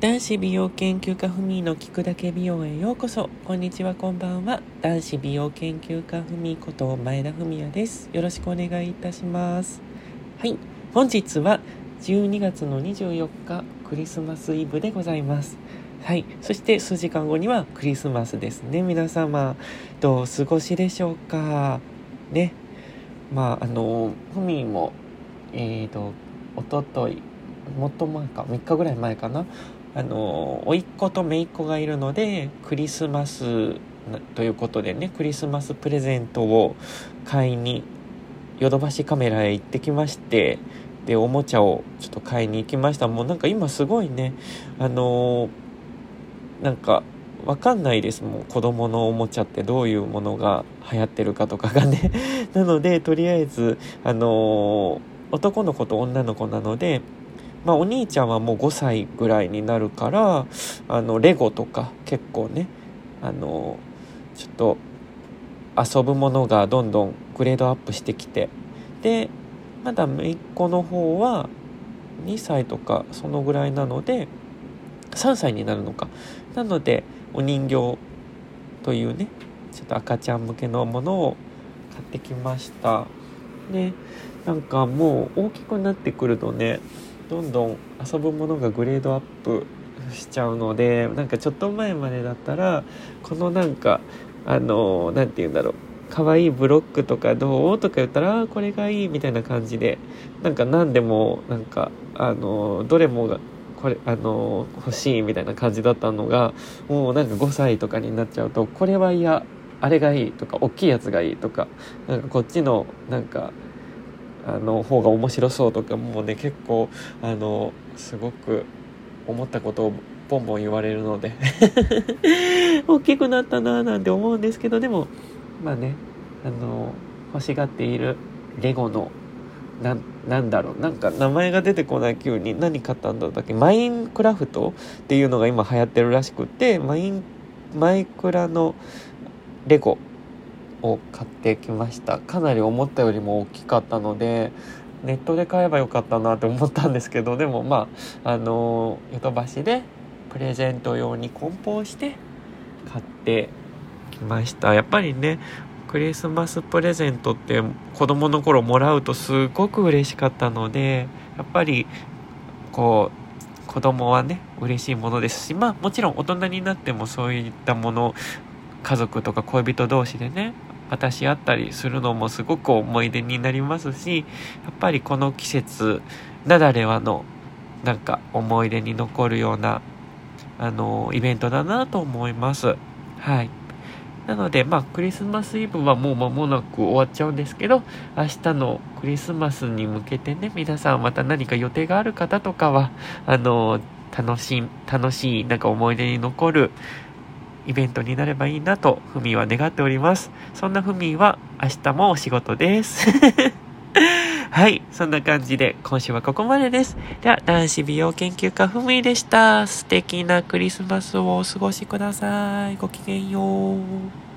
男子美容研究家ふみの聞くだけ美容へようこそ。こんにちはこんばんは。男子美容研究家ふみこと前田文也です。よろしくお願いいたします。はい。本日は12月の24日クリスマスイブでございます。はい。そして数時間後にはクリスマスですね。皆様どうお過ごしでしょうか？ね。まああのふみもえーとおとといもっと前か3日ぐらい前かな。あの甥っ子と姪っ子がいるのでクリスマスということでねクリスマスプレゼントを買いにヨドバシカメラへ行ってきましてでおもちゃをちょっと買いに行きました。もうなんか今すごいねあのなんかわかんないです。もん子供のおもちゃってどういうものが流行ってるかとかがね。なのでとりあえずあの男の子と女の子なのでまあ、お兄ちゃんはもう5歳ぐらいになるからあのレゴとか結構ねあのちょっと遊ぶものがどんどんグレードアップしてきてでまだ姪っ子の方は2歳とかそのぐらいなので3歳になるのか。なのでお人形というねちょっと赤ちゃん向けのものを買ってきました。でなんかもう大きくなってくるとねどんどん遊ぶものがグレードアップしちゃうのでなんかちょっと前までだったらこのなんかあの何て言うんだろう可愛いブロックとかどうとか言ったらこれがいいみたいな感じでなんか何でもなんかあのどれもがこれあの欲しいみたいな感じだったのがもうなんか5歳とかになっちゃうとこれは嫌。あれがいいとか大きいやつがいいとかなんかこっちのなんかあの方が面白そうとかもうね結構あのすごく思ったことをボンボン言われるので。大きくなったななんて思うんですけどでもまあねあの欲しがっているレゴのななんだろうなんか名前が出てこない急に何買ったんだったっけマインクラフトっていうのが今流行ってるらしくてマインマイクラのレゴ。を買ってきました。かなり思ったよりも大きかったのでネットで買えばよかったなって思ったんですけどでもまああのヨドバシでプレゼント用に梱包して買ってきました。やっぱりねクリスマスプレゼントって子供の頃もらうとすごく嬉しかったのでやっぱりこう子供はね嬉しいものですしまあもちろん大人になってもそういったもの家族とか恋人同士でね渡し合ったりするのもすごく思い出になりますしやっぱりこの季節ならではのなんか思い出に残るようなあのイベントだなと思います。はい。なのでまあクリスマスイブはもう間もなく終わっちゃうんですけど明日のクリスマスに向けてね皆さんまた何か予定がある方とかはあの楽しい楽しいなんか思い出に残るイベントになればいいなと、ふみは願っております。そんなふみは明日もお仕事です。はい。そんな感じで、今週はここまでです。では、男子美容研究家ふみでした。素敵なクリスマスをお過ごしください。ごきげんよう。